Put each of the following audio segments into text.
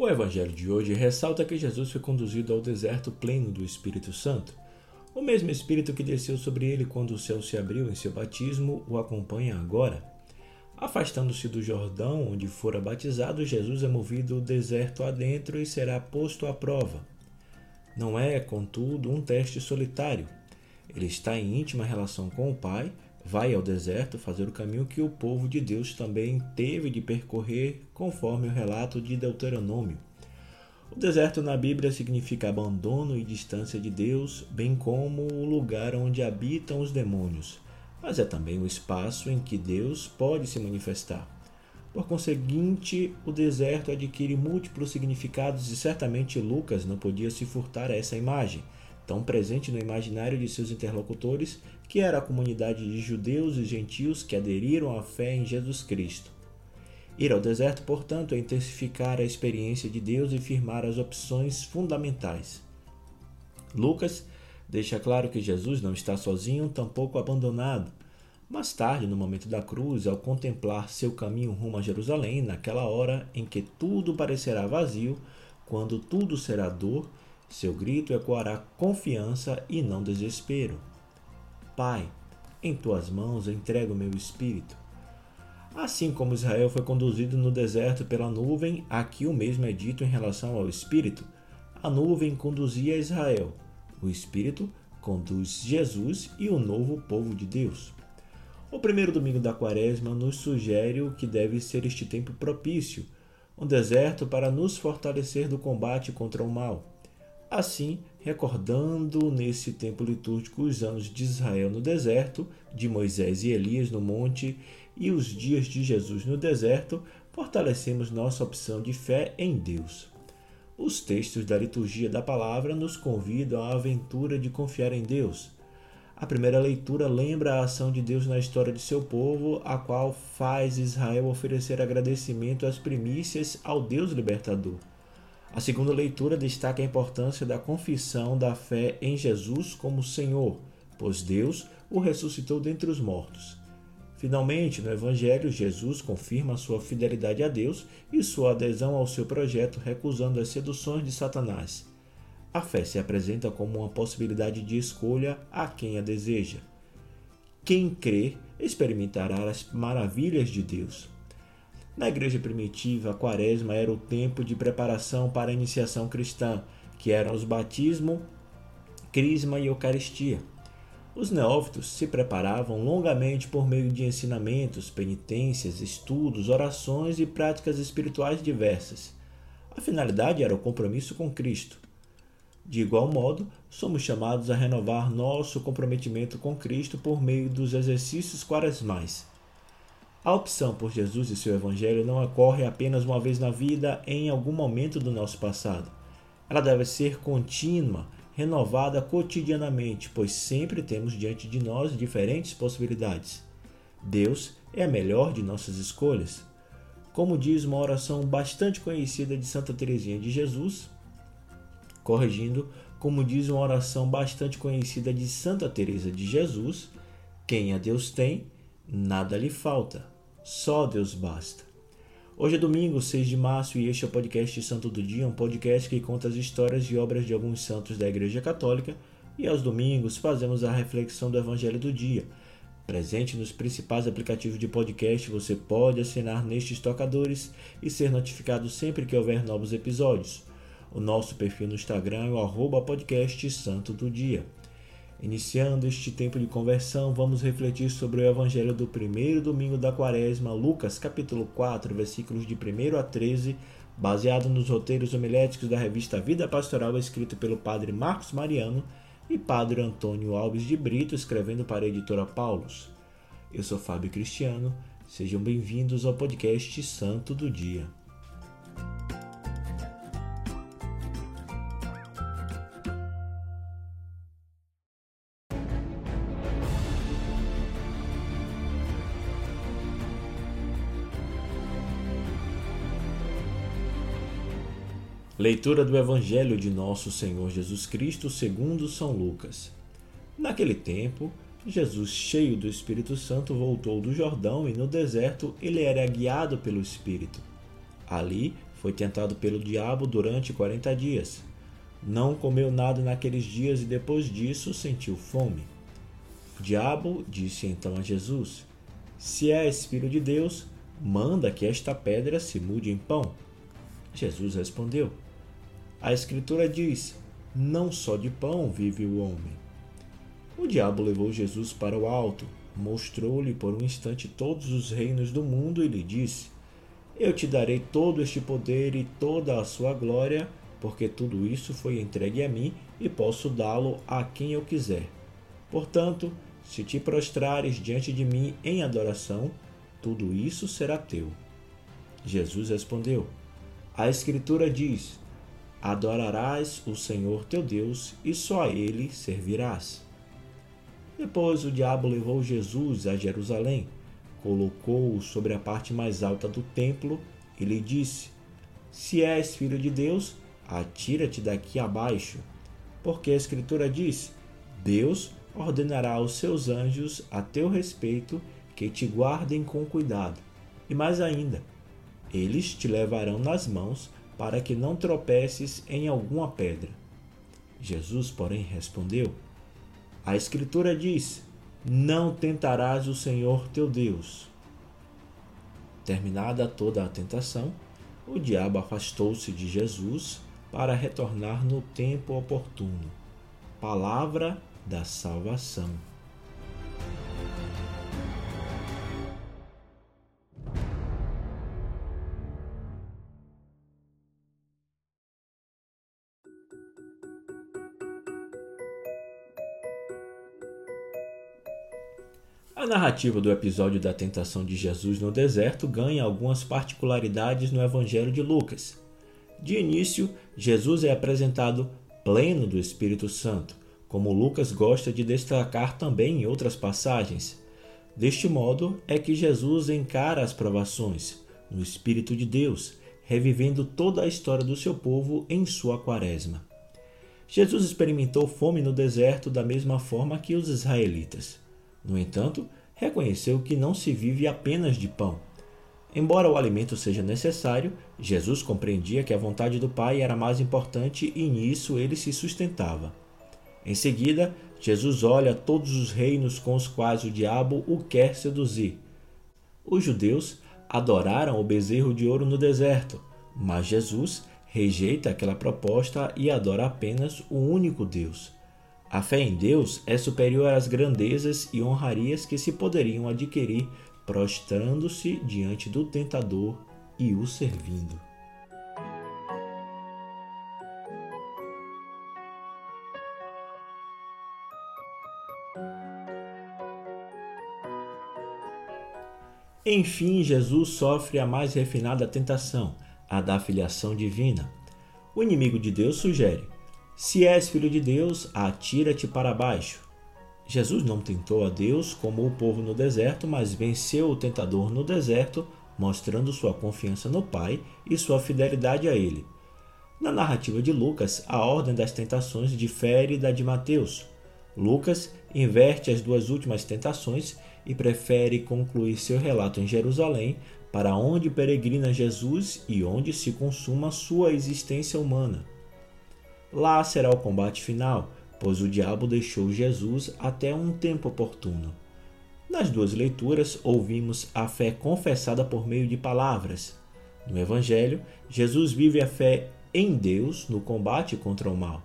O evangelho de hoje ressalta que Jesus foi conduzido ao deserto pleno do Espírito Santo. O mesmo Espírito que desceu sobre ele quando o céu se abriu em seu batismo o acompanha agora. Afastando-se do Jordão, onde fora batizado, Jesus é movido ao deserto adentro e será posto à prova. Não é, contudo, um teste solitário. Ele está em íntima relação com o Pai, vai ao deserto fazer o caminho que o povo de Deus também teve de percorrer, conforme o relato de Deuteronômio. O deserto na Bíblia significa abandono e distância de Deus, bem como o lugar onde habitam os demônios, mas é também o espaço em que Deus pode se manifestar. Por conseguinte, o deserto adquire múltiplos significados e certamente Lucas não podia se furtar a essa imagem, tão presente no imaginário de seus interlocutores, que era a comunidade de judeus e gentios que aderiram à fé em Jesus Cristo. Ir ao deserto, portanto, é intensificar a experiência de Deus e firmar as opções fundamentais. Lucas deixa claro que Jesus não está sozinho, tampouco abandonado. Mais tarde, no momento da cruz, ao contemplar seu caminho rumo a Jerusalém, naquela hora em que tudo parecerá vazio, quando tudo será dor, seu grito ecoará confiança e não desespero. Pai, em tuas mãos entrego meu espírito. Assim como Israel foi conduzido no deserto pela nuvem, aqui o mesmo é dito em relação ao espírito. A nuvem conduzia Israel, o espírito conduz Jesus e o novo povo de Deus. O primeiro domingo da quaresma nos sugere o que deve ser este tempo propício, um deserto para nos fortalecer do combate contra o mal. Assim, recordando nesse tempo litúrgico os anos de Israel no deserto, de Moisés e Elias no monte e os dias de Jesus no deserto, fortalecemos nossa opção de fé em Deus. Os textos da liturgia da palavra nos convidam à aventura de confiar em Deus a primeira leitura lembra a ação de Deus na história de seu povo, a qual faz Israel oferecer agradecimento às primícias ao Deus libertador. A segunda leitura destaca a importância da confissão da fé em Jesus como Senhor, pois Deus o ressuscitou dentre os mortos. Finalmente, no Evangelho, Jesus confirma sua fidelidade a Deus e sua adesão ao seu projeto, recusando as seduções de Satanás. A fé se apresenta como uma possibilidade de escolha a quem a deseja. Quem crê experimentará as maravilhas de Deus. Na igreja primitiva, a quaresma era o tempo de preparação para a iniciação cristã, que eram os batismo, crisma e eucaristia. Os neófitos se preparavam longamente por meio de ensinamentos, penitências, estudos, orações e práticas espirituais diversas. A finalidade era o compromisso com Cristo. De igual modo, somos chamados a renovar nosso comprometimento com Cristo por meio dos exercícios quaresmais. A opção por Jesus e seu Evangelho não ocorre apenas uma vez na vida em algum momento do nosso passado. Ela deve ser contínua, renovada cotidianamente, pois sempre temos diante de nós diferentes possibilidades. Deus é a melhor de nossas escolhas. Como diz uma oração bastante conhecida de Santa Teresinha de Jesus, corrigindo, como diz uma oração bastante conhecida de Santa Teresa de Jesus, quem a Deus tem, nada lhe falta, só Deus basta. Hoje é domingo, 6 de março, e este é o podcast Santo do Dia, um podcast que conta as histórias e obras de alguns santos da Igreja Católica, e aos domingos fazemos a reflexão do Evangelho do Dia. Presente nos principais aplicativos de podcast, você pode assinar nestes tocadores e ser notificado sempre que houver novos episódios. O nosso perfil no Instagram é o arroba podcast Santo do Dia. Iniciando este tempo de conversão, vamos refletir sobre o Evangelho do primeiro domingo da quaresma, Lucas capítulo 4, versículos de 1 a 13, baseado nos roteiros homiléticos da revista Vida Pastoral, escrito pelo padre Marcos Mariano e padre Antônio Alves de Brito, escrevendo para a editora Paulus. Eu sou Fábio Cristiano, sejam bem-vindos ao podcast Santo do Dia. Leitura do Evangelho de Nosso Senhor Jesus Cristo segundo São Lucas. Naquele tempo, Jesus, cheio do Espírito Santo, voltou do Jordão e no deserto ele era guiado pelo Espírito. Ali foi tentado pelo diabo durante quarenta dias. Não comeu nada naqueles dias e depois disso sentiu fome. O diabo disse então a Jesus: Se és filho de Deus, manda que esta pedra se mude em pão. Jesus respondeu: A Escritura diz: Não só de pão vive o homem. O diabo levou Jesus para o alto, mostrou-lhe por um instante todos os reinos do mundo e lhe disse: Eu te darei todo este poder e toda a sua glória, porque tudo isso foi entregue a mim e posso dá-lo a quem eu quiser. Portanto, se te prostrares diante de mim em adoração, tudo isso será teu. Jesus respondeu: A Escritura diz: Adorarás o Senhor teu Deus e só a ele servirás. Depois o diabo levou Jesus a Jerusalém, colocou-o sobre a parte mais alta do templo e lhe disse: Se és filho de Deus, atira-te daqui abaixo, porque a Escritura diz: Deus ordenará aos seus anjos a teu respeito que te guardem com cuidado. E mais ainda, eles te levarão nas mãos para que não tropeces em alguma pedra. Jesus, porém, respondeu: A Escritura diz: Não tentarás o Senhor teu Deus. Terminada toda a tentação, o diabo afastou-se de Jesus para retornar no tempo oportuno. Palavra da salvação. A narrativa do episódio da tentação de Jesus no deserto ganha algumas particularidades no Evangelho de Lucas. De início, Jesus é apresentado pleno do Espírito Santo, como Lucas gosta de destacar também em outras passagens. Deste modo é que Jesus encara as provações no Espírito de Deus, revivendo toda a história do seu povo em sua quaresma. Jesus experimentou fome no deserto da mesma forma que os israelitas. No entanto, reconheceu que não se vive apenas de pão. Embora o alimento seja necessário, Jesus compreendia que a vontade do Pai era mais importante e nisso ele se sustentava. Em seguida, Jesus olha todos os reinos com os quais o diabo o quer seduzir. Os judeus adoraram o bezerro de ouro no deserto, mas Jesus rejeita aquela proposta e adora apenas o único Deus. A fé em Deus é superior às grandezas e honrarias que se poderiam adquirir prostrando-se diante do tentador e o servindo. Enfim, Jesus sofre a mais refinada tentação, a da filiação divina. O inimigo de Deus sugere: se és filho de Deus, atira-te para baixo. Jesus não tentou a Deus como o povo no deserto, mas venceu o tentador no deserto, mostrando sua confiança no Pai e sua fidelidade a Ele. Na narrativa de Lucas, a ordem das tentações difere da de Mateus. Lucas inverte as duas últimas tentações e prefere concluir seu relato em Jerusalém, para onde peregrina Jesus e onde se consuma sua existência humana. Lá será o combate final, pois o diabo deixou Jesus até um tempo oportuno. Nas duas leituras, ouvimos a fé confessada por meio de palavras. No Evangelho, Jesus vive a fé em Deus no combate contra o mal.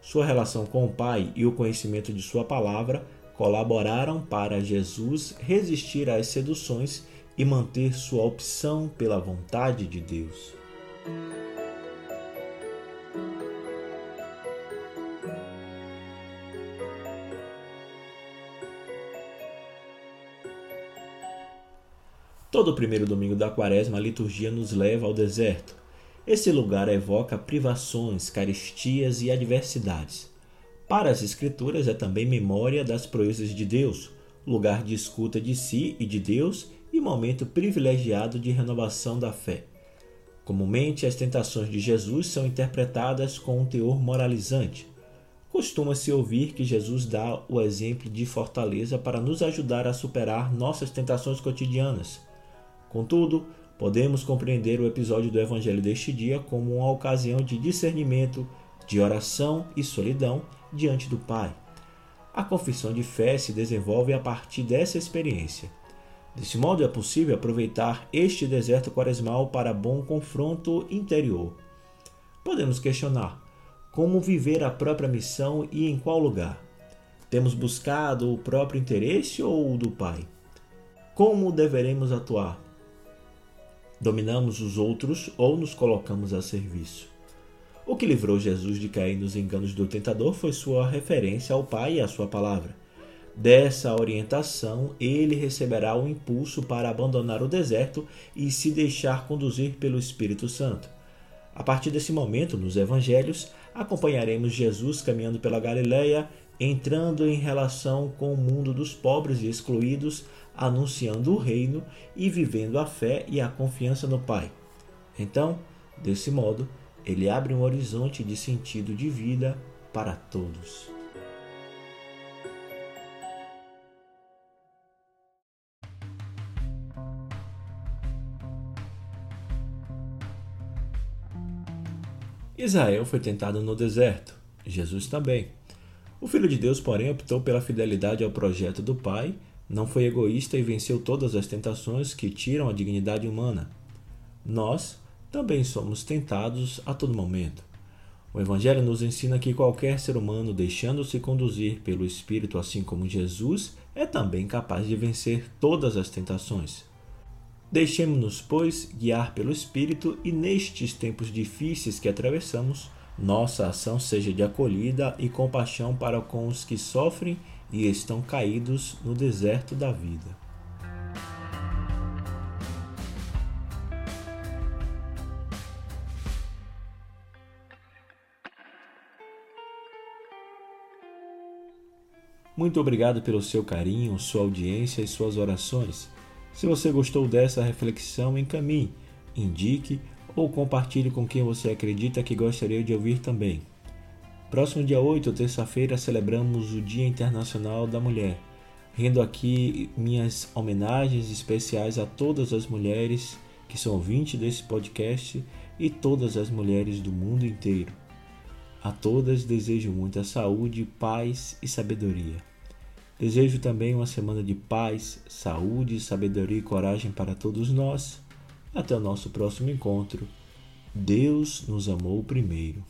Sua relação com o Pai e o conhecimento de Sua palavra colaboraram para Jesus resistir às seduções e manter sua opção pela vontade de Deus. Todo primeiro domingo da quaresma, a liturgia nos leva ao deserto. Esse lugar evoca privações, caristias e adversidades. Para as Escrituras, é também memória das proezas de Deus, lugar de escuta de si e de Deus e momento privilegiado de renovação da fé. Comumente, as tentações de Jesus são interpretadas com um teor moralizante. Costuma-se ouvir que Jesus dá o exemplo de fortaleza para nos ajudar a superar nossas tentações cotidianas. Contudo, podemos compreender o episódio do Evangelho deste dia como uma ocasião de discernimento, de oração e solidão diante do Pai. A confissão de fé se desenvolve a partir dessa experiência. Desse modo, é possível aproveitar este deserto quaresmal para bom confronto interior. Podemos questionar como viver a própria missão e em qual lugar. Temos buscado o próprio interesse ou o do Pai? Como deveremos atuar? Dominamos os outros ou nos colocamos a serviço? O que livrou Jesus de cair nos enganos do tentador foi sua referência ao Pai e à sua palavra. Dessa orientação, ele receberá o impulso para abandonar o deserto e se deixar conduzir pelo Espírito Santo. A partir desse momento, nos evangelhos, acompanharemos Jesus caminhando pela Galileia, entrando em relação com o mundo dos pobres e excluídos, anunciando o reino e vivendo a fé e a confiança no Pai. Então, desse modo, ele abre um horizonte de sentido de vida para todos. Israel foi tentado no deserto, Jesus também. O Filho de Deus, porém, optou pela fidelidade ao projeto do Pai, não foi egoísta e venceu todas as tentações que tiram a dignidade humana. Nós também somos tentados a todo momento. O Evangelho nos ensina que qualquer ser humano, deixando-se conduzir pelo Espírito, assim como Jesus, é também capaz de vencer todas as tentações. Deixemos-nos, pois, guiar pelo Espírito e nestes tempos difíceis que atravessamos, nossa ação seja de acolhida e compaixão para com os que sofrem e estão caídos no deserto da vida. Muito obrigado pelo seu carinho, sua audiência e suas orações. Se você gostou dessa reflexão, encaminhe, indique ou compartilhe com quem você acredita que gostaria de ouvir também. Próximo dia 8, terça-feira, celebramos o Dia Internacional da Mulher. Rendo aqui minhas homenagens especiais a todas as mulheres que são ouvintes desse podcast e todas as mulheres do mundo inteiro. A todas desejo muita saúde, paz e sabedoria. Desejo também uma semana de paz, saúde, sabedoria e coragem para todos nós. Até o nosso próximo encontro. Deus nos amou primeiro.